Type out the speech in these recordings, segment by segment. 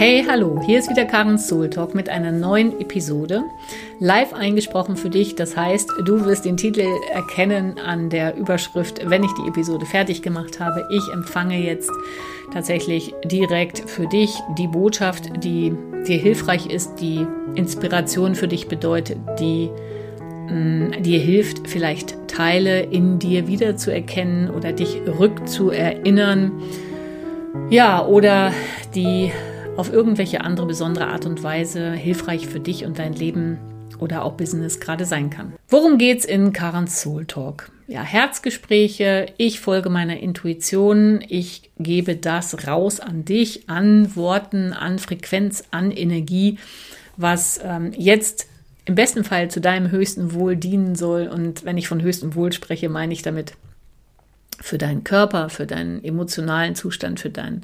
Hey, hallo, hier ist wieder Karen Soul Talk mit einer neuen Episode. Live eingesprochen für dich, das heißt, du wirst den Titel erkennen an der Überschrift, wenn ich die Episode fertig gemacht habe. Ich empfange jetzt tatsächlich direkt für dich die Botschaft, die dir hilfreich ist, die Inspiration für dich bedeutet, die mm, dir hilft, vielleicht Teile in dir wiederzuerkennen oder dich rückzuerinnern. Ja, oder die auf irgendwelche andere besondere Art und Weise hilfreich für dich und dein Leben oder auch Business gerade sein kann. Worum geht's in Karens Soul Talk? Ja, Herzgespräche, ich folge meiner Intuition, ich gebe das raus an dich, an Worten, an Frequenz, an Energie, was ähm, jetzt im besten Fall zu deinem höchsten Wohl dienen soll. Und wenn ich von höchstem Wohl spreche, meine ich damit für deinen Körper, für deinen emotionalen Zustand, für deinen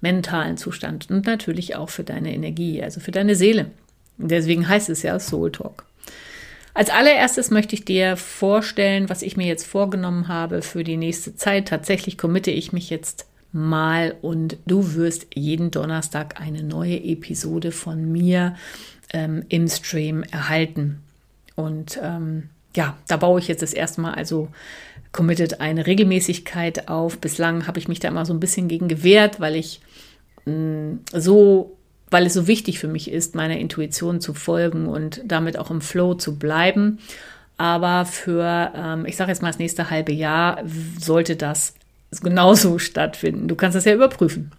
mentalen Zustand und natürlich auch für deine Energie, also für deine Seele. Deswegen heißt es ja Soul Talk. Als allererstes möchte ich dir vorstellen, was ich mir jetzt vorgenommen habe für die nächste Zeit. Tatsächlich committe ich mich jetzt mal und du wirst jeden Donnerstag eine neue Episode von mir ähm, im Stream erhalten. Und ähm, ja, da baue ich jetzt das erste Mal also committed eine Regelmäßigkeit auf. Bislang habe ich mich da immer so ein bisschen gegen gewehrt, weil ich mh, mm, so, weil es so wichtig für mich ist, meiner Intuition zu folgen und damit auch im Flow zu bleiben. Aber für, ähm, ich sage jetzt mal, das nächste halbe Jahr sollte das genauso stattfinden. Du kannst das ja überprüfen.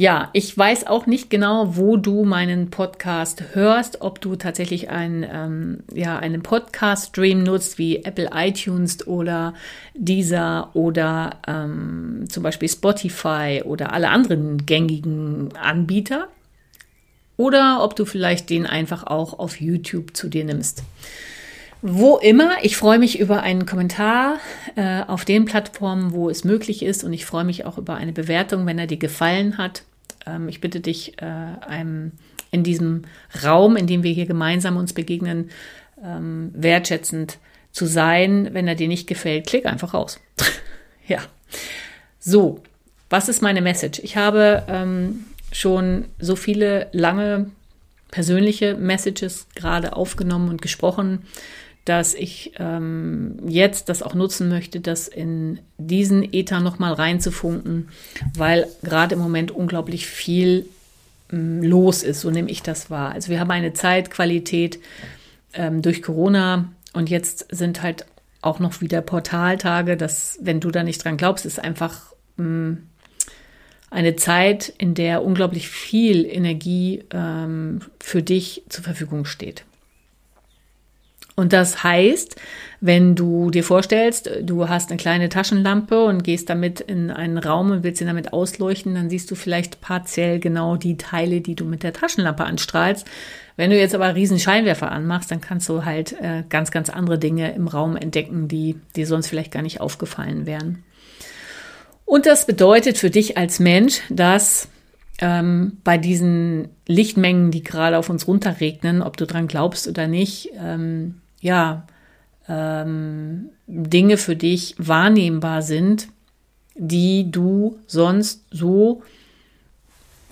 Ja, ich weiß auch nicht genau, wo du meinen Podcast hörst, ob du tatsächlich ein, ähm, ja, einen Podcast-Stream nutzt wie Apple iTunes oder dieser oder ähm, zum Beispiel Spotify oder alle anderen gängigen Anbieter. Oder ob du vielleicht den einfach auch auf YouTube zu dir nimmst. Wo immer, ich freue mich über einen Kommentar äh, auf den Plattformen, wo es möglich ist und ich freue mich auch über eine Bewertung, wenn er dir gefallen hat. Ähm, ich bitte dich, äh, einem, in diesem Raum, in dem wir hier gemeinsam uns begegnen, ähm, wertschätzend zu sein. Wenn er dir nicht gefällt, klick einfach raus. ja. So, was ist meine Message? Ich habe ähm, schon so viele lange persönliche Messages gerade aufgenommen und gesprochen dass ich ähm, jetzt das auch nutzen möchte, das in diesen Ether nochmal reinzufunken, weil gerade im Moment unglaublich viel ähm, los ist, so nehme ich das wahr. Also wir haben eine Zeitqualität ähm, durch Corona und jetzt sind halt auch noch wieder Portaltage, dass, wenn du da nicht dran glaubst, ist einfach ähm, eine Zeit, in der unglaublich viel Energie ähm, für dich zur Verfügung steht. Und das heißt, wenn du dir vorstellst, du hast eine kleine Taschenlampe und gehst damit in einen Raum und willst ihn damit ausleuchten, dann siehst du vielleicht partiell genau die Teile, die du mit der Taschenlampe anstrahlst. Wenn du jetzt aber riesen Scheinwerfer anmachst, dann kannst du halt äh, ganz, ganz andere Dinge im Raum entdecken, die dir sonst vielleicht gar nicht aufgefallen wären. Und das bedeutet für dich als Mensch, dass ähm, bei diesen Lichtmengen, die gerade auf uns runterregnen, ob du dran glaubst oder nicht, ähm, ja, ähm, Dinge für dich wahrnehmbar sind, die du sonst so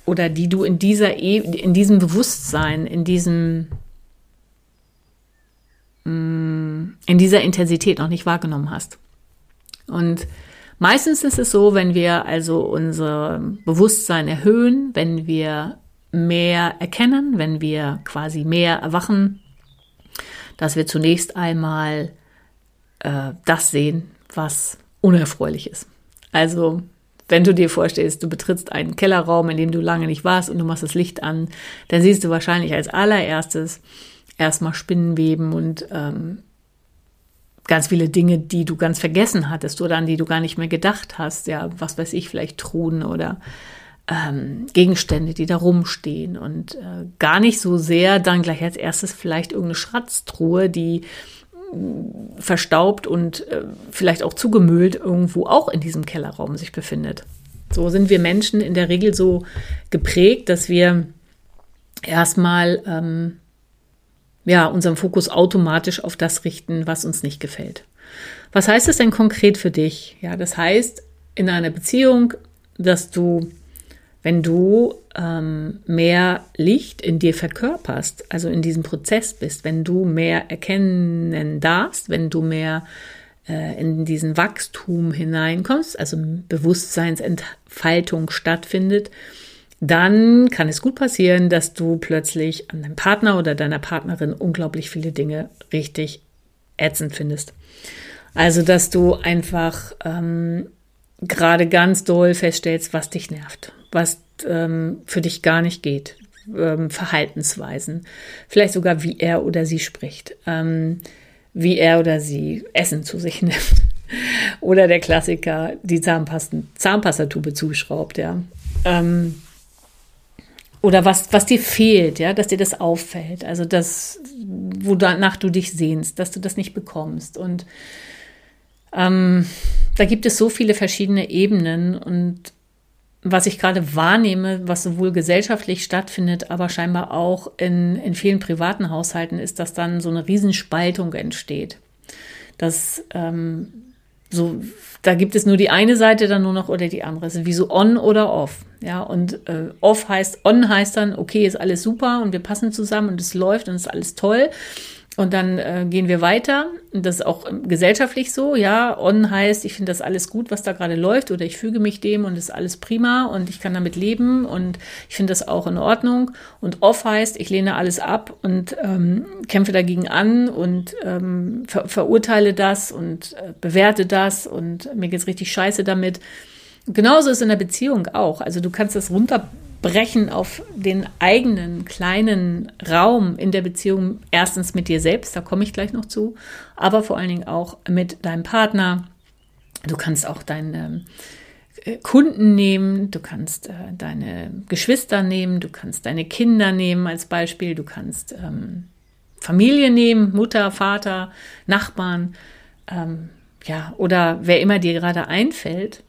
oder die du in dieser e in diesem Bewusstsein, in diesem mm, in dieser Intensität noch nicht wahrgenommen hast. Und meistens ist es so, wenn wir also unser Bewusstsein erhöhen, wenn wir mehr erkennen, wenn wir quasi mehr erwachen, dass wir zunächst einmal äh, das sehen, was unerfreulich ist. Also wenn du dir vorstellst, du betrittst einen Kellerraum, in dem du lange nicht warst und du machst das Licht an, dann siehst du wahrscheinlich als allererstes erstmal Spinnenweben und ähm, ganz viele Dinge, die du ganz vergessen hattest oder an die du gar nicht mehr gedacht hast. Ja, was weiß ich, vielleicht Truhen oder ähm, Gegenstände, die da rumstehen und äh, gar nicht so sehr dann gleich als erstes vielleicht irgendeine Schratztruhe, die äh, verstaubt und äh, vielleicht auch zugemüllt irgendwo auch in diesem Kellerraum sich befindet. So sind wir Menschen in der Regel so geprägt, dass wir erstmal ähm, ja, unseren Fokus automatisch auf das richten, was uns nicht gefällt. Was heißt das denn konkret für dich? Ja, das heißt in einer Beziehung, dass du wenn du ähm, mehr Licht in dir verkörperst, also in diesem Prozess bist, wenn du mehr erkennen darfst, wenn du mehr äh, in diesen Wachstum hineinkommst, also Bewusstseinsentfaltung stattfindet, dann kann es gut passieren, dass du plötzlich an deinem Partner oder deiner Partnerin unglaublich viele Dinge richtig ätzend findest. Also, dass du einfach ähm, gerade ganz doll feststellst, was dich nervt, was ähm, für dich gar nicht geht, ähm, Verhaltensweisen, vielleicht sogar wie er oder sie spricht, ähm, wie er oder sie Essen zu sich nimmt. oder der Klassiker, die Zahnpasten, Zahnpastatube zuschraubt, ja. Ähm, oder was, was dir fehlt, ja, dass dir das auffällt. Also das, wonach du dich sehnst, dass du das nicht bekommst. Und ähm, da gibt es so viele verschiedene Ebenen und was ich gerade wahrnehme, was sowohl gesellschaftlich stattfindet, aber scheinbar auch in, in vielen privaten Haushalten, ist, dass dann so eine Riesenspaltung entsteht. Dass ähm, so, da gibt es nur die eine Seite dann nur noch oder die andere. Es ist wie so on oder off. Ja, und äh, off heißt, on heißt dann, okay, ist alles super und wir passen zusammen und es läuft und es ist alles toll. Und dann äh, gehen wir weiter. Das ist auch gesellschaftlich so. Ja, on heißt, ich finde das alles gut, was da gerade läuft, oder ich füge mich dem und ist alles prima und ich kann damit leben und ich finde das auch in Ordnung. Und off heißt, ich lehne alles ab und ähm, kämpfe dagegen an und ähm, ver verurteile das und äh, bewerte das und mir geht's richtig scheiße damit. Genauso ist in der Beziehung auch. Also du kannst das runter brechen auf den eigenen kleinen Raum in der Beziehung, erstens mit dir selbst, da komme ich gleich noch zu, aber vor allen Dingen auch mit deinem Partner. Du kannst auch deine äh, Kunden nehmen, du kannst äh, deine Geschwister nehmen, du kannst deine Kinder nehmen als Beispiel, du kannst ähm, Familie nehmen, Mutter, Vater, Nachbarn, ähm, ja, oder wer immer dir gerade einfällt.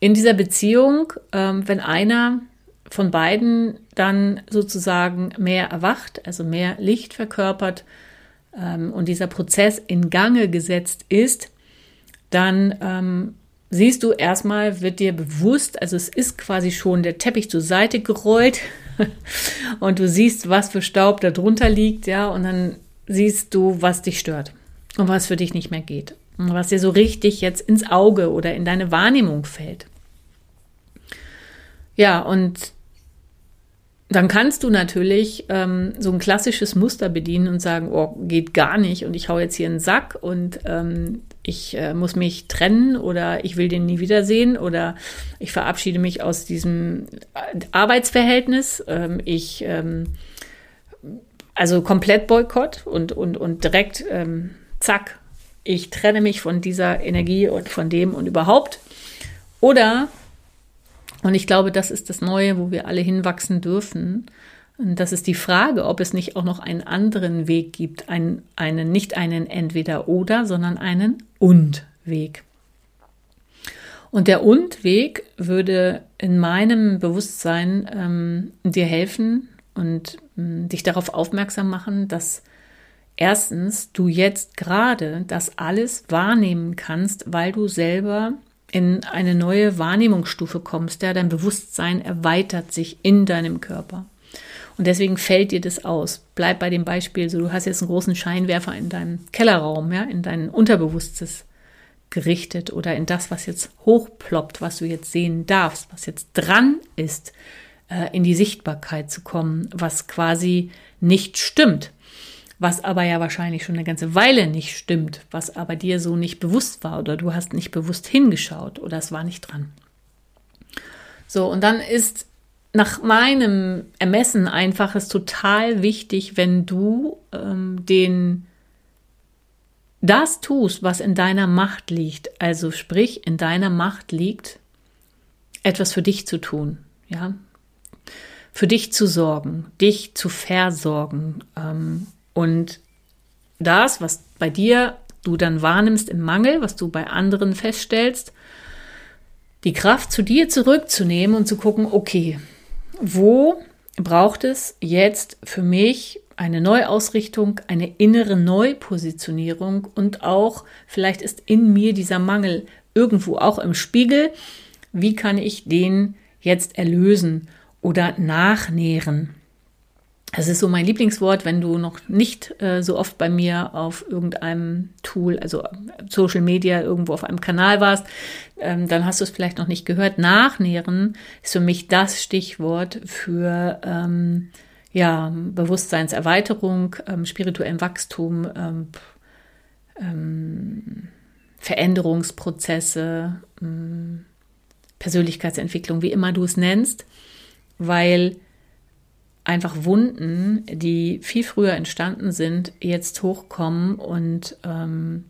In dieser Beziehung, ähm, wenn einer von beiden dann sozusagen mehr erwacht, also mehr Licht verkörpert ähm, und dieser Prozess in Gange gesetzt ist, dann ähm, siehst du erstmal, wird dir bewusst, also es ist quasi schon der Teppich zur Seite gerollt und du siehst, was für Staub da drunter liegt, ja, und dann siehst du, was dich stört und was für dich nicht mehr geht und was dir so richtig jetzt ins Auge oder in deine Wahrnehmung fällt. Ja, und dann kannst du natürlich ähm, so ein klassisches Muster bedienen und sagen, oh, geht gar nicht und ich hau jetzt hier einen Sack und ähm, ich äh, muss mich trennen oder ich will den nie wiedersehen oder ich verabschiede mich aus diesem äh, Arbeitsverhältnis. Ähm, ich ähm, also komplett Boykott und, und, und direkt ähm, zack, ich trenne mich von dieser Energie und von dem und überhaupt. Oder und ich glaube, das ist das Neue, wo wir alle hinwachsen dürfen. Und das ist die Frage, ob es nicht auch noch einen anderen Weg gibt, einen, einen nicht einen Entweder-Oder, sondern einen Und-Weg. Und der Und-Weg würde in meinem Bewusstsein ähm, dir helfen und ähm, dich darauf aufmerksam machen, dass erstens du jetzt gerade das alles wahrnehmen kannst, weil du selber in eine neue Wahrnehmungsstufe kommst, ja, dein Bewusstsein erweitert sich in deinem Körper. Und deswegen fällt dir das aus. Bleib bei dem Beispiel, so du hast jetzt einen großen Scheinwerfer in deinem Kellerraum, ja, in dein Unterbewusstes gerichtet oder in das, was jetzt hochploppt, was du jetzt sehen darfst, was jetzt dran ist, äh, in die Sichtbarkeit zu kommen, was quasi nicht stimmt was aber ja wahrscheinlich schon eine ganze Weile nicht stimmt, was aber dir so nicht bewusst war oder du hast nicht bewusst hingeschaut oder es war nicht dran. So, und dann ist nach meinem Ermessen einfach es total wichtig, wenn du ähm, den das tust, was in deiner Macht liegt, also sprich, in deiner Macht liegt, etwas für dich zu tun, ja, für dich zu sorgen, dich zu versorgen, ähm, und das, was bei dir du dann wahrnimmst im Mangel, was du bei anderen feststellst, die Kraft zu dir zurückzunehmen und zu gucken, okay, wo braucht es jetzt für mich eine Neuausrichtung, eine innere Neupositionierung und auch vielleicht ist in mir dieser Mangel irgendwo auch im Spiegel. Wie kann ich den jetzt erlösen oder nachnähren. Das ist so mein Lieblingswort, wenn du noch nicht äh, so oft bei mir auf irgendeinem Tool, also Social Media, irgendwo auf einem Kanal warst, ähm, dann hast du es vielleicht noch nicht gehört. Nachnähren ist für mich das Stichwort für ähm, ja, Bewusstseinserweiterung, ähm, spirituellen Wachstum, ähm, ähm, Veränderungsprozesse, ähm, Persönlichkeitsentwicklung, wie immer du es nennst, weil einfach Wunden, die viel früher entstanden sind, jetzt hochkommen und ähm,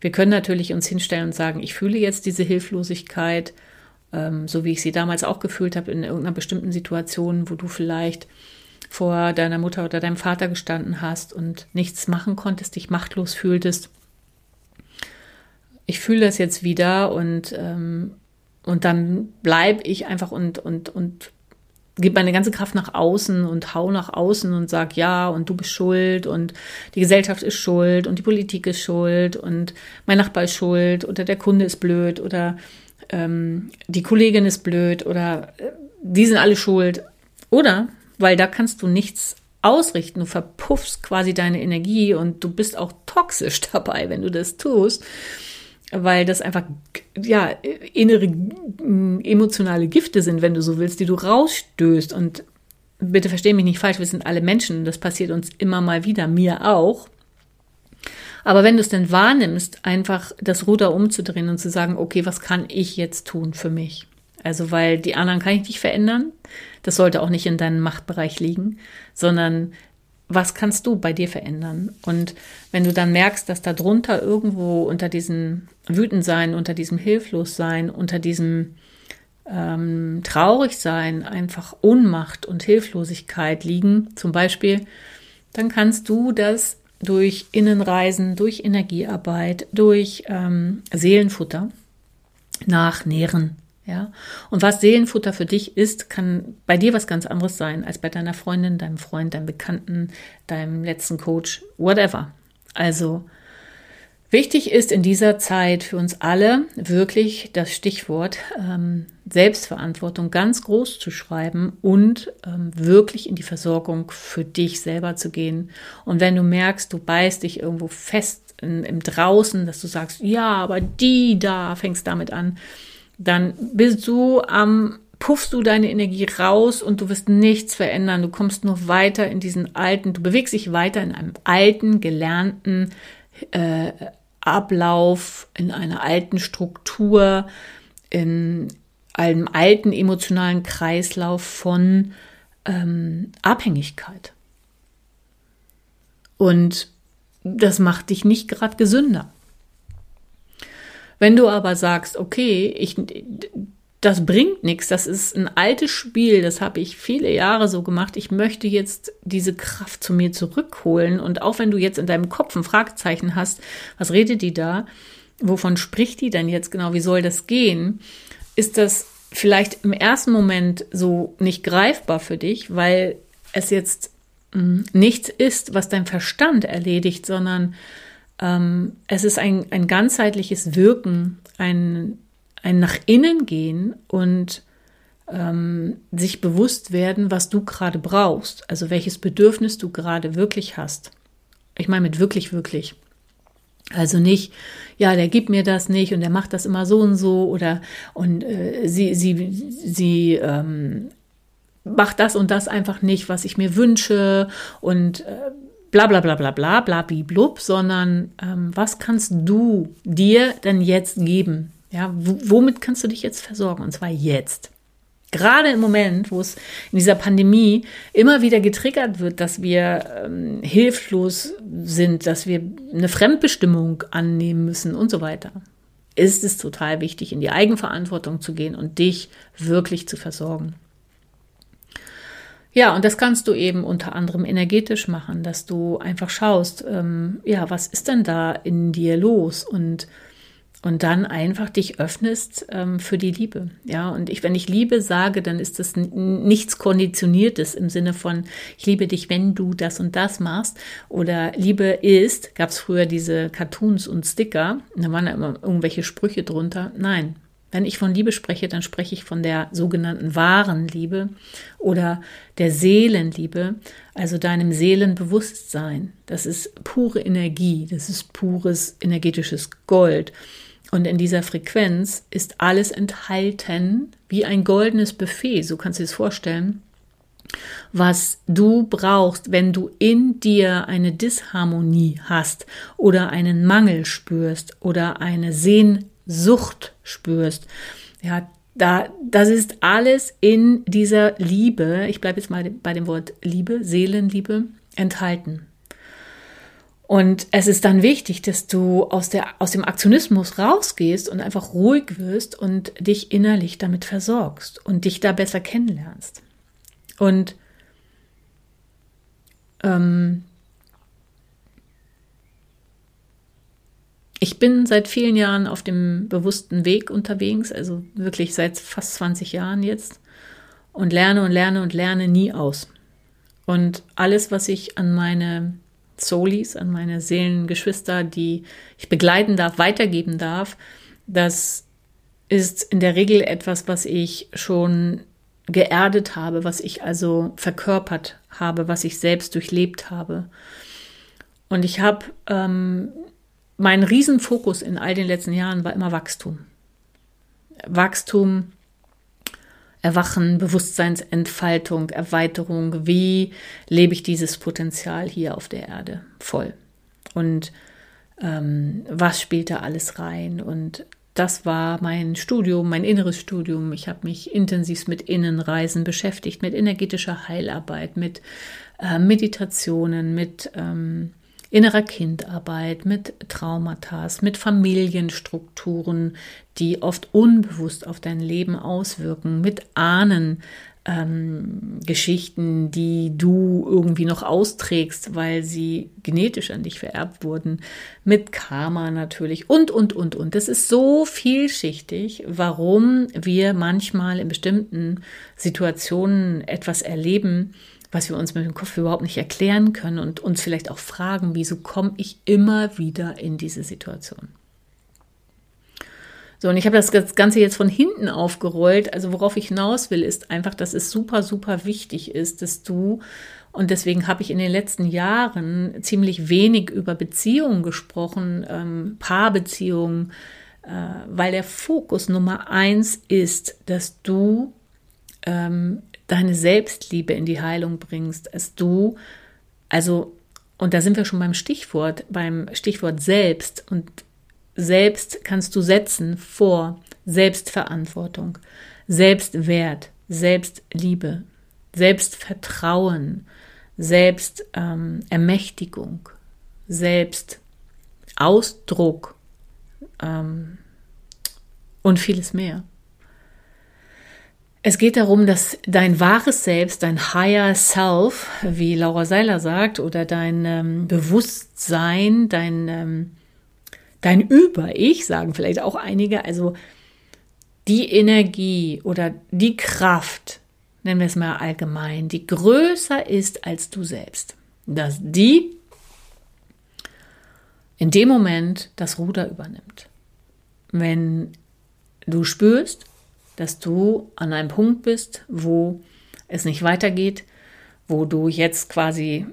wir können natürlich uns hinstellen und sagen, ich fühle jetzt diese Hilflosigkeit, ähm, so wie ich sie damals auch gefühlt habe in irgendeiner bestimmten Situation, wo du vielleicht vor deiner Mutter oder deinem Vater gestanden hast und nichts machen konntest, dich machtlos fühltest. Ich fühle das jetzt wieder und, ähm, und dann bleibe ich einfach und, und, und gebe meine ganze Kraft nach außen und hau nach außen und sag ja und du bist schuld und die Gesellschaft ist schuld und die Politik ist schuld und mein Nachbar ist schuld oder der Kunde ist blöd oder ähm, die Kollegin ist blöd oder äh, die sind alle schuld. Oder, weil da kannst du nichts ausrichten, du verpuffst quasi deine Energie und du bist auch toxisch dabei, wenn du das tust weil das einfach ja innere emotionale Gifte sind, wenn du so willst, die du rausstößt und bitte versteh mich nicht falsch, wir sind alle Menschen, das passiert uns immer mal wieder, mir auch. Aber wenn du es denn wahrnimmst, einfach das Ruder umzudrehen und zu sagen, okay, was kann ich jetzt tun für mich? Also, weil die anderen kann ich nicht verändern. Das sollte auch nicht in deinem Machtbereich liegen, sondern was kannst du bei dir verändern? Und wenn du dann merkst, dass da drunter irgendwo unter diesem Wütendsein, unter diesem Hilflossein, unter diesem ähm, Traurigsein einfach Ohnmacht und Hilflosigkeit liegen, zum Beispiel, dann kannst du das durch Innenreisen, durch Energiearbeit, durch ähm, Seelenfutter nachnähren. Ja, und was Seelenfutter für dich ist, kann bei dir was ganz anderes sein als bei deiner Freundin, deinem Freund, deinem Bekannten, deinem letzten Coach, whatever. Also wichtig ist in dieser Zeit für uns alle wirklich das Stichwort ähm, Selbstverantwortung ganz groß zu schreiben und ähm, wirklich in die Versorgung für dich selber zu gehen. Und wenn du merkst, du beißt dich irgendwo fest in, im Draußen, dass du sagst, ja, aber die da, fängst damit an dann bist du am puffst du deine Energie raus und du wirst nichts verändern. Du kommst nur weiter in diesen alten, du bewegst dich weiter in einem alten, gelernten äh, Ablauf, in einer alten Struktur, in einem alten emotionalen Kreislauf von ähm, Abhängigkeit. Und das macht dich nicht gerade gesünder. Wenn du aber sagst, okay, ich, das bringt nichts, das ist ein altes Spiel, das habe ich viele Jahre so gemacht, ich möchte jetzt diese Kraft zu mir zurückholen und auch wenn du jetzt in deinem Kopf ein Fragezeichen hast, was redet die da, wovon spricht die denn jetzt genau, wie soll das gehen, ist das vielleicht im ersten Moment so nicht greifbar für dich, weil es jetzt hm, nichts ist, was dein Verstand erledigt, sondern ähm, es ist ein, ein ganzheitliches Wirken, ein, ein nach innen gehen und ähm, sich bewusst werden, was du gerade brauchst, also welches Bedürfnis du gerade wirklich hast. Ich meine mit wirklich, wirklich. Also nicht, ja, der gibt mir das nicht und der macht das immer so und so oder und äh, sie, sie, sie ähm, macht das und das einfach nicht, was ich mir wünsche und äh, bla bla bla bla bla bla blub, sondern ähm, was kannst du dir denn jetzt geben? Ja, womit kannst du dich jetzt versorgen? Und zwar jetzt. Gerade im Moment, wo es in dieser Pandemie immer wieder getriggert wird, dass wir ähm, hilflos sind, dass wir eine Fremdbestimmung annehmen müssen und so weiter, ist es total wichtig, in die Eigenverantwortung zu gehen und dich wirklich zu versorgen. Ja, und das kannst du eben unter anderem energetisch machen, dass du einfach schaust, ähm, ja, was ist denn da in dir los und und dann einfach dich öffnest ähm, für die Liebe. Ja, und ich, wenn ich Liebe sage, dann ist das nichts Konditioniertes im Sinne von, ich liebe dich, wenn du das und das machst. Oder Liebe ist, gab es früher diese Cartoons und Sticker, da waren da immer irgendwelche Sprüche drunter. Nein, Wenn ich von Liebe spreche, dann spreche ich von der sogenannten wahren Liebe oder der Seelenliebe, also deinem Seelenbewusstsein. Das ist pure Energie, das ist pures energetisches Gold. Und in dieser Frequenz ist alles enthalten wie ein goldenes Buffet, so kannst du es vorstellen, was du brauchst, wenn du in dir eine Disharmonie hast oder einen Mangel spürst oder eine Sehnsucht spürst. Ja, da, das ist alles in dieser Liebe, ich bleibe jetzt mal bei dem Wort Liebe, Seelenliebe, enthalten. Und es ist dann wichtig, dass du aus, der, aus dem Aktionismus rausgehst und einfach ruhig wirst und dich innerlich damit versorgst und dich da besser kennenlernst. Und ähm, ich bin seit vielen Jahren auf dem bewussten Weg unterwegs, also wirklich seit fast 20 Jahren jetzt und lerne und lerne und lerne nie aus. Und alles, was ich an meine Solis, an meine Seelengeschwister, die ich begleiten darf, weitergeben darf, das ist in der Regel etwas, was ich schon geerdet habe, was ich also verkörpert habe, was ich selbst durchlebt habe. Und ich habe, ähm, mein Riesenfokus in all den letzten Jahren war immer Wachstum. Wachstum, Erwachen, Bewusstseinsentfaltung, Erweiterung. Wie lebe ich dieses Potenzial hier auf der Erde voll? Und ähm, was spielt da alles rein? Und das war mein Studium, mein inneres Studium. Ich habe mich intensiv mit Innenreisen beschäftigt, mit energetischer Heilarbeit, mit äh, Meditationen, mit ähm, innerer Kindarbeit, mit Traumata, mit Familienstrukturen, die oft unbewusst auf dein Leben auswirken, mit Ahnen, ähm, Geschichten, die du irgendwie noch austrägst, weil sie genetisch an dich vererbt wurden, mit Karma natürlich und, und, und, und. Das ist so vielschichtig, warum wir manchmal in bestimmten Situationen etwas erleben, was wir uns mit dem Kopf überhaupt nicht erklären können und uns vielleicht auch fragen, wieso komme ich immer wieder in diese Situation. So, und ich habe das Ganze jetzt von hinten aufgerollt. Also worauf ich hinaus will, ist einfach, dass es super, super wichtig ist, dass du, und deswegen habe ich in den letzten Jahren ziemlich wenig über Beziehungen gesprochen, ähm, Paarbeziehungen, äh, weil der Fokus Nummer eins ist, dass du ähm, deine Selbstliebe in die Heilung bringst, dass du, also, und da sind wir schon beim Stichwort, beim Stichwort selbst und selbst kannst du setzen vor Selbstverantwortung, Selbstwert, Selbstliebe, Selbstvertrauen, Selbstermächtigung, ähm, Selbstausdruck ähm, und vieles mehr. Es geht darum, dass dein wahres Selbst, dein Higher Self, wie Laura Seiler sagt, oder dein ähm, Bewusstsein, dein ähm, dein Über-Ich, sagen vielleicht auch einige, also die Energie oder die Kraft, nennen wir es mal allgemein, die größer ist als du selbst, dass die in dem Moment das Ruder übernimmt. Wenn du spürst, dass du an einem Punkt bist, wo es nicht weitergeht, wo du jetzt quasi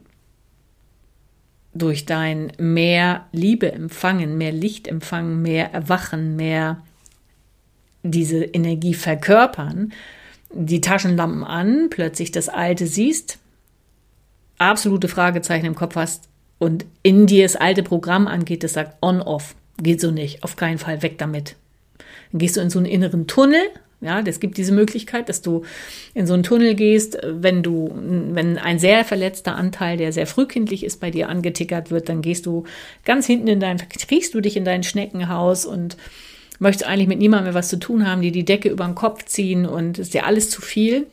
durch dein mehr Liebe empfangen, mehr Licht empfangen, mehr Erwachen, mehr diese Energie verkörpern, die Taschenlampen an, plötzlich das Alte siehst, absolute Fragezeichen im Kopf hast und in dir das alte Programm angeht, das sagt on-off, geht so nicht, auf keinen Fall, weg damit. Dann gehst du in so einen inneren Tunnel, ja, es gibt diese Möglichkeit, dass du in so einen Tunnel gehst, wenn du, wenn ein sehr verletzter Anteil, der sehr frühkindlich ist, bei dir angetickert wird, dann gehst du ganz hinten in dein, kriegst du dich in dein Schneckenhaus und möchtest eigentlich mit niemandem mehr was zu tun haben, die die Decke über den Kopf ziehen und ist dir alles zu viel.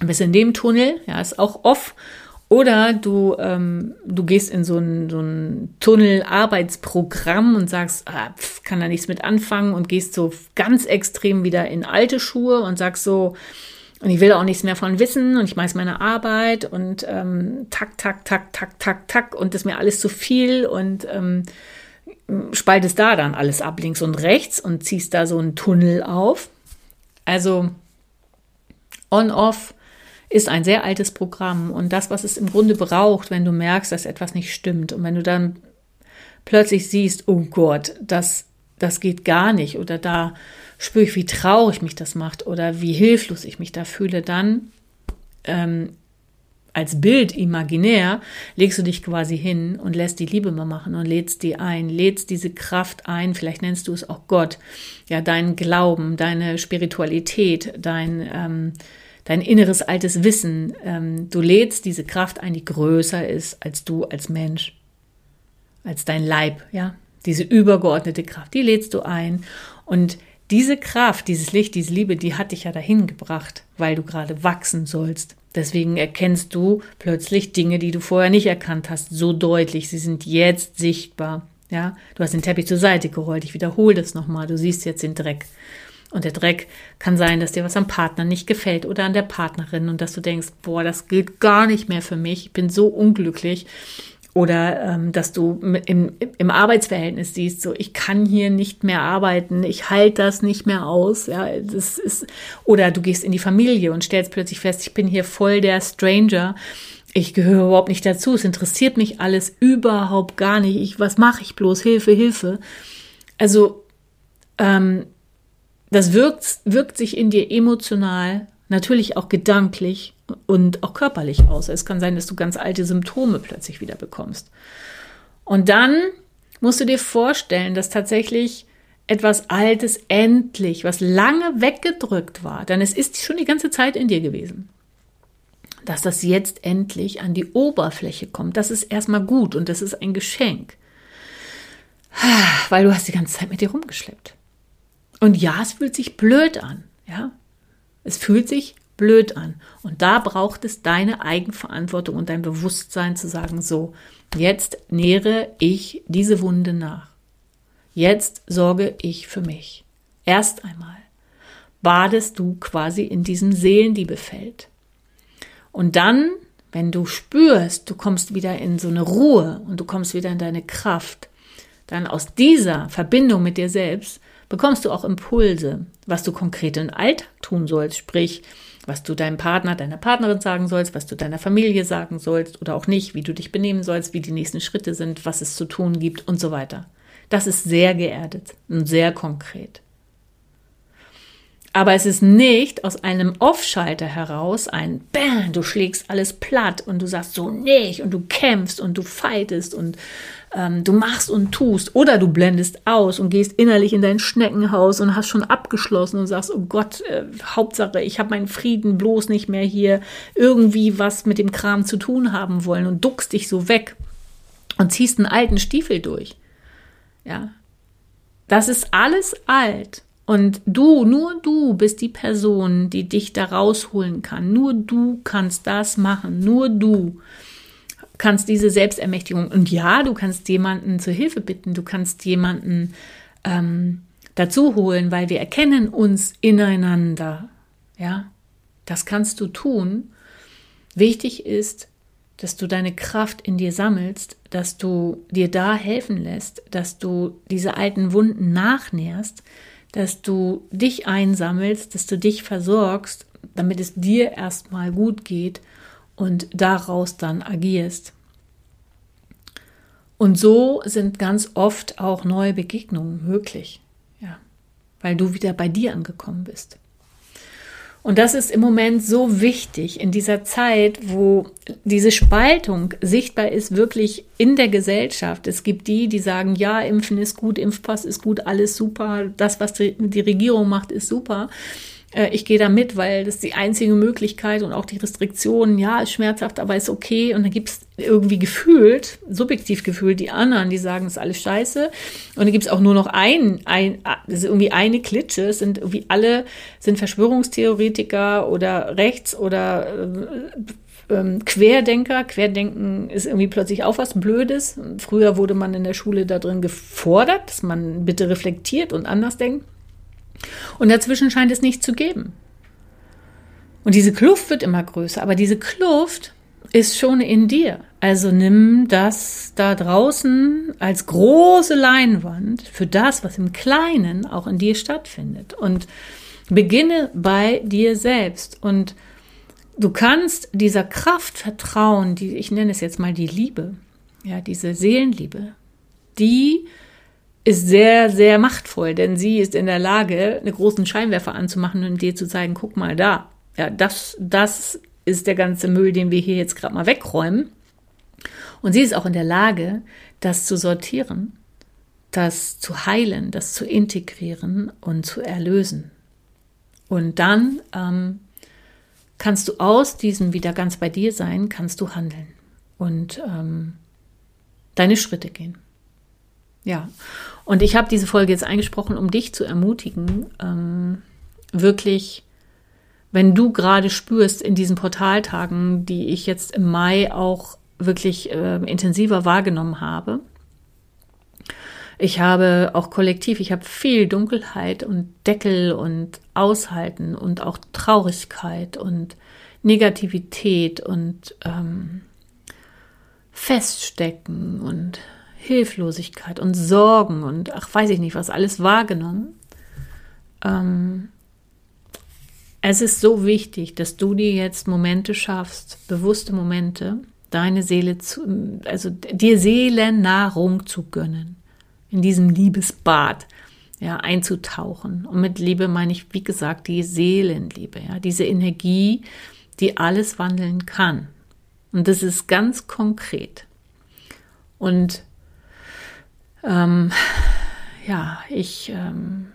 Bist in dem Tunnel, ja, ist auch off oder du, ähm, du gehst in so ein, so ein Tunnel-Arbeitsprogramm und sagst, ah, pf, kann da nichts mit anfangen und gehst so ganz extrem wieder in alte Schuhe und sagst so, und ich will auch nichts mehr von wissen und ich mache meine Arbeit und ähm, tak, tak, tak, tak, tak, tak und das ist mir alles zu viel und ähm, spaltest da dann alles ab, links und rechts und ziehst da so einen Tunnel auf. Also On-Off ist ein sehr altes Programm und das, was es im Grunde braucht, wenn du merkst, dass etwas nicht stimmt und wenn du dann plötzlich siehst, oh Gott, das, das geht gar nicht oder da spüre ich, wie traurig mich das macht oder wie hilflos ich mich da fühle, dann ähm, als Bild imaginär legst du dich quasi hin und lässt die Liebe mal machen und lädst die ein, lädst diese Kraft ein, vielleicht nennst du es auch Gott, ja, deinen Glauben, deine Spiritualität, dein, ähm, dein inneres altes Wissen. Ähm, du lädst diese Kraft ein, die größer ist als du als Mensch, als dein Leib, ja, diese übergeordnete Kraft, die lädst du ein und diese Kraft, dieses Licht, diese Liebe, die hat dich ja dahin gebracht, weil du gerade wachsen sollst. Deswegen erkennst du plötzlich Dinge, die du vorher nicht erkannt hast, so deutlich. Sie sind jetzt sichtbar. Ja, du hast den Teppich zur Seite gerollt. Ich wiederhole das nochmal. Du siehst jetzt den Dreck. Und der Dreck kann sein, dass dir was am Partner nicht gefällt oder an der Partnerin und dass du denkst, boah, das gilt gar nicht mehr für mich. Ich bin so unglücklich oder ähm, dass du im, im Arbeitsverhältnis siehst, so ich kann hier nicht mehr arbeiten, ich halte das nicht mehr aus, ja, das ist oder du gehst in die Familie und stellst plötzlich fest, ich bin hier voll der Stranger, ich gehöre überhaupt nicht dazu, es interessiert mich alles überhaupt gar nicht, ich, was mache ich bloß, Hilfe, Hilfe. Also ähm, das wirkt, wirkt sich in dir emotional, natürlich auch gedanklich und auch körperlich aus. Es kann sein, dass du ganz alte Symptome plötzlich wieder bekommst. Und dann musst du dir vorstellen, dass tatsächlich etwas Altes endlich, was lange weggedrückt war, denn es ist schon die ganze Zeit in dir gewesen, dass das jetzt endlich an die Oberfläche kommt. Das ist erstmal gut und das ist ein Geschenk, weil du hast die ganze Zeit mit dir rumgeschleppt. Und ja, es fühlt sich blöd an, ja. Es fühlt sich blöd an. Und da braucht es deine Eigenverantwortung und dein Bewusstsein zu sagen, so, jetzt nähere ich diese Wunde nach. Jetzt sorge ich für mich. Erst einmal badest du quasi in diesem Seelenliebefeld. Und dann, wenn du spürst, du kommst wieder in so eine Ruhe und du kommst wieder in deine Kraft, dann aus dieser Verbindung mit dir selbst bekommst du auch Impulse, was du konkret im Alltag tun sollst, sprich, was du deinem Partner, deiner Partnerin sagen sollst, was du deiner Familie sagen sollst oder auch nicht, wie du dich benehmen sollst, wie die nächsten Schritte sind, was es zu tun gibt und so weiter. Das ist sehr geerdet und sehr konkret. Aber es ist nicht aus einem Off-Schalter heraus ein Bam, du schlägst alles platt und du sagst so nicht und du kämpfst und du fightest und ähm, du machst und tust oder du blendest aus und gehst innerlich in dein Schneckenhaus und hast schon abgeschlossen und sagst, oh Gott, äh, Hauptsache, ich habe meinen Frieden bloß nicht mehr hier irgendwie was mit dem Kram zu tun haben wollen und duckst dich so weg und ziehst einen alten Stiefel durch. Ja. Das ist alles alt. Und du, nur du bist die Person, die dich da rausholen kann. Nur du kannst das machen. Nur du kannst diese Selbstermächtigung. Und ja, du kannst jemanden zur Hilfe bitten. Du kannst jemanden ähm, dazu holen, weil wir erkennen uns ineinander. Ja, das kannst du tun. Wichtig ist, dass du deine Kraft in dir sammelst, dass du dir da helfen lässt, dass du diese alten Wunden nachnährst, dass du dich einsammelst, dass du dich versorgst, damit es dir erstmal gut geht und daraus dann agierst. Und so sind ganz oft auch neue Begegnungen möglich, ja, weil du wieder bei dir angekommen bist. Und das ist im Moment so wichtig in dieser Zeit, wo diese Spaltung sichtbar ist, wirklich in der Gesellschaft. Es gibt die, die sagen, ja, Impfen ist gut, Impfpass ist gut, alles super, das, was die Regierung macht, ist super. Äh, ich gehe da mit, weil das ist die einzige Möglichkeit und auch die Restriktionen, ja, ist schmerzhaft, aber ist okay. Und dann gibt es irgendwie gefühlt, subjektiv gefühlt, die anderen, die sagen, es ist alles scheiße. Und dann gibt es auch nur noch ein, ein, das ist irgendwie eine Klitsche, es sind irgendwie alle, sind Verschwörungstheoretiker oder rechts oder äh, ähm, Querdenker. Querdenken ist irgendwie plötzlich auch was Blödes. Früher wurde man in der Schule da drin gefordert, dass man bitte reflektiert und anders denkt. Und dazwischen scheint es nicht zu geben. Und diese Kluft wird immer größer, aber diese Kluft ist schon in dir. Also nimm das da draußen als große Leinwand für das, was im Kleinen auch in dir stattfindet. Und beginne bei dir selbst. Und du kannst dieser Kraft vertrauen, die, ich nenne es jetzt mal die Liebe, ja, diese Seelenliebe, die ist sehr, sehr machtvoll, denn sie ist in der Lage, einen großen Scheinwerfer anzumachen und dir zu zeigen, guck mal da. Ja, das, das ist der ganze Müll, den wir hier jetzt gerade mal wegräumen. Und sie ist auch in der Lage, das zu sortieren, das zu heilen, das zu integrieren und zu erlösen. Und dann ähm, kannst du aus diesem wieder ganz bei dir sein, kannst du handeln und ähm, deine Schritte gehen. Ja, und ich habe diese Folge jetzt eingesprochen, um dich zu ermutigen, ähm, wirklich wenn du gerade spürst in diesen Portaltagen, die ich jetzt im Mai auch wirklich äh, intensiver wahrgenommen habe. Ich habe auch kollektiv, ich habe viel Dunkelheit und Deckel und Aushalten und auch Traurigkeit und Negativität und ähm, Feststecken und Hilflosigkeit und Sorgen und ach weiß ich nicht was alles wahrgenommen. Ähm, es ist so wichtig, dass du dir jetzt Momente schaffst, bewusste Momente, deine Seele zu, also dir Seelennahrung zu gönnen, in diesem Liebesbad, ja, einzutauchen. Und mit Liebe meine ich, wie gesagt, die Seelenliebe, ja, diese Energie, die alles wandeln kann. Und das ist ganz konkret. Und ähm, ja, ich ähm,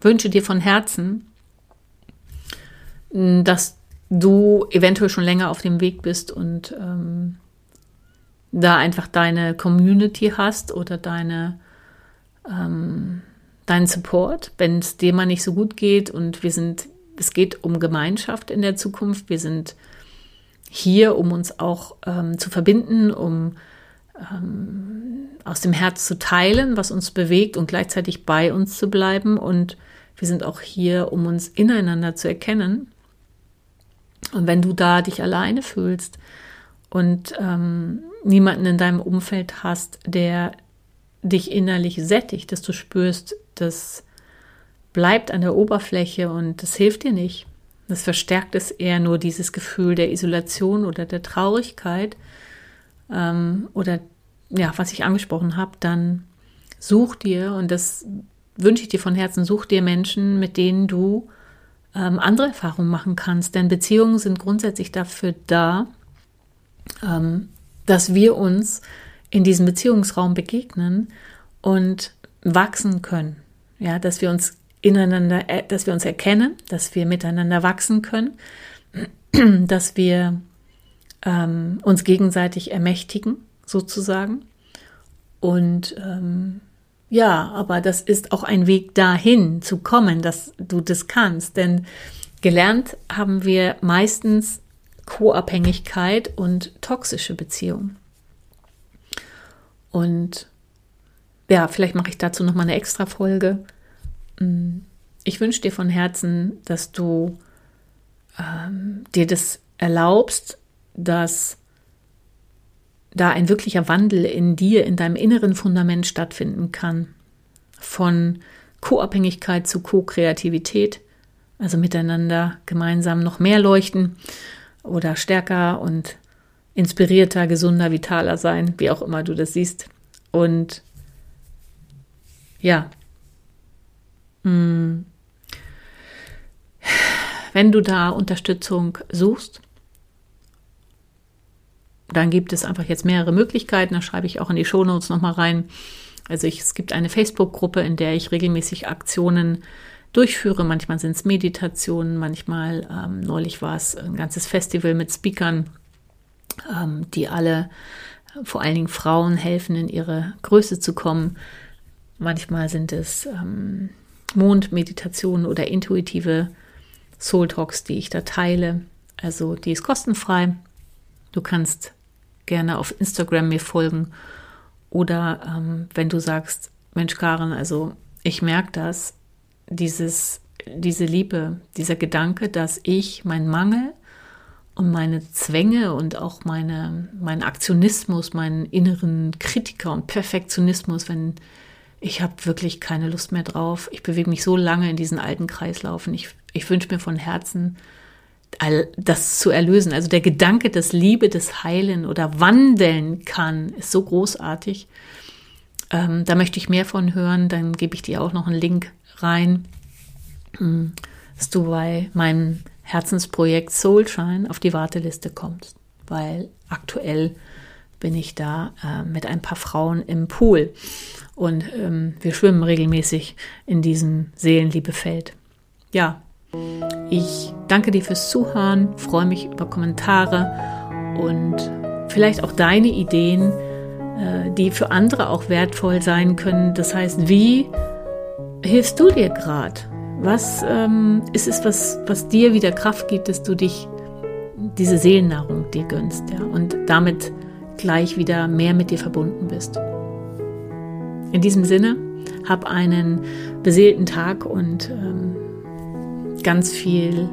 wünsche dir von Herzen, dass du eventuell schon länger auf dem Weg bist und ähm, da einfach deine Community hast oder deine ähm, deinen Support, wenn es dir mal nicht so gut geht und wir sind, es geht um Gemeinschaft in der Zukunft. Wir sind hier, um uns auch ähm, zu verbinden, um ähm, aus dem Herz zu teilen, was uns bewegt und gleichzeitig bei uns zu bleiben. Und wir sind auch hier, um uns ineinander zu erkennen und wenn du da dich alleine fühlst und ähm, niemanden in deinem Umfeld hast, der dich innerlich sättigt, dass du spürst, das bleibt an der Oberfläche und das hilft dir nicht. Das verstärkt es eher nur dieses Gefühl der Isolation oder der Traurigkeit ähm, oder ja, was ich angesprochen habe, dann such dir, und das wünsche ich dir von Herzen, such dir Menschen, mit denen du ähm, andere Erfahrungen machen kannst. Denn Beziehungen sind grundsätzlich dafür da, ähm, dass wir uns in diesem Beziehungsraum begegnen und wachsen können. Ja, dass wir uns ineinander, äh, dass wir uns erkennen, dass wir miteinander wachsen können, dass wir ähm, uns gegenseitig ermächtigen, sozusagen. Und ähm, ja, aber das ist auch ein Weg dahin zu kommen, dass du das kannst. Denn gelernt haben wir meistens Co-Abhängigkeit und toxische Beziehungen. Und ja, vielleicht mache ich dazu nochmal eine extra Folge. Mm, ich wünsche dir von Herzen, dass du ähm, dir das erlaubst, dass da ein wirklicher Wandel in dir, in deinem inneren Fundament stattfinden kann. Von Co-Abhängigkeit zu Co-Kreativität, also miteinander gemeinsam noch mehr leuchten oder stärker und inspirierter, gesunder, vitaler sein, wie auch immer du das siehst. Und ja, mm, wenn du da Unterstützung suchst, dann gibt es einfach jetzt mehrere Möglichkeiten. Da schreibe ich auch in die Shownotes nochmal rein. Also ich, es gibt eine Facebook-Gruppe, in der ich regelmäßig Aktionen durchführe. Manchmal sind es Meditationen, manchmal ähm, neulich war es ein ganzes Festival mit Speakern, ähm, die alle, vor allen Dingen Frauen, helfen, in ihre Größe zu kommen. Manchmal sind es ähm, Mondmeditationen oder intuitive Soul Talks, die ich da teile. Also die ist kostenfrei. Du kannst gerne auf Instagram mir folgen. Oder ähm, wenn du sagst, Mensch, Karen, also ich merke das, dieses, diese Liebe, dieser Gedanke, dass ich meinen Mangel und meine Zwänge und auch meine, mein Aktionismus, meinen inneren Kritiker und Perfektionismus, wenn ich habe wirklich keine Lust mehr drauf. Ich bewege mich so lange in diesen alten Kreislaufen. Ich, ich wünsche mir von Herzen, das zu erlösen. Also der Gedanke, dass Liebe das heilen oder wandeln kann, ist so großartig. Ähm, da möchte ich mehr von hören. Dann gebe ich dir auch noch einen Link rein, hm, dass du bei meinem Herzensprojekt Soulshine auf die Warteliste kommst, weil aktuell bin ich da äh, mit ein paar Frauen im Pool und ähm, wir schwimmen regelmäßig in diesem Seelenliebefeld. Ja, ich danke dir fürs Zuhören, freue mich über Kommentare und vielleicht auch deine Ideen, äh, die für andere auch wertvoll sein können. Das heißt, wie hilfst du dir gerade? Was ähm, ist es, was, was dir wieder Kraft gibt, dass du dich diese Seelennahrung dir gönnst, ja, und damit gleich wieder mehr mit dir verbunden bist. In diesem Sinne, hab einen beseelten Tag und ähm, ganz viel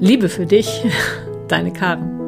Liebe für dich, deine Karen.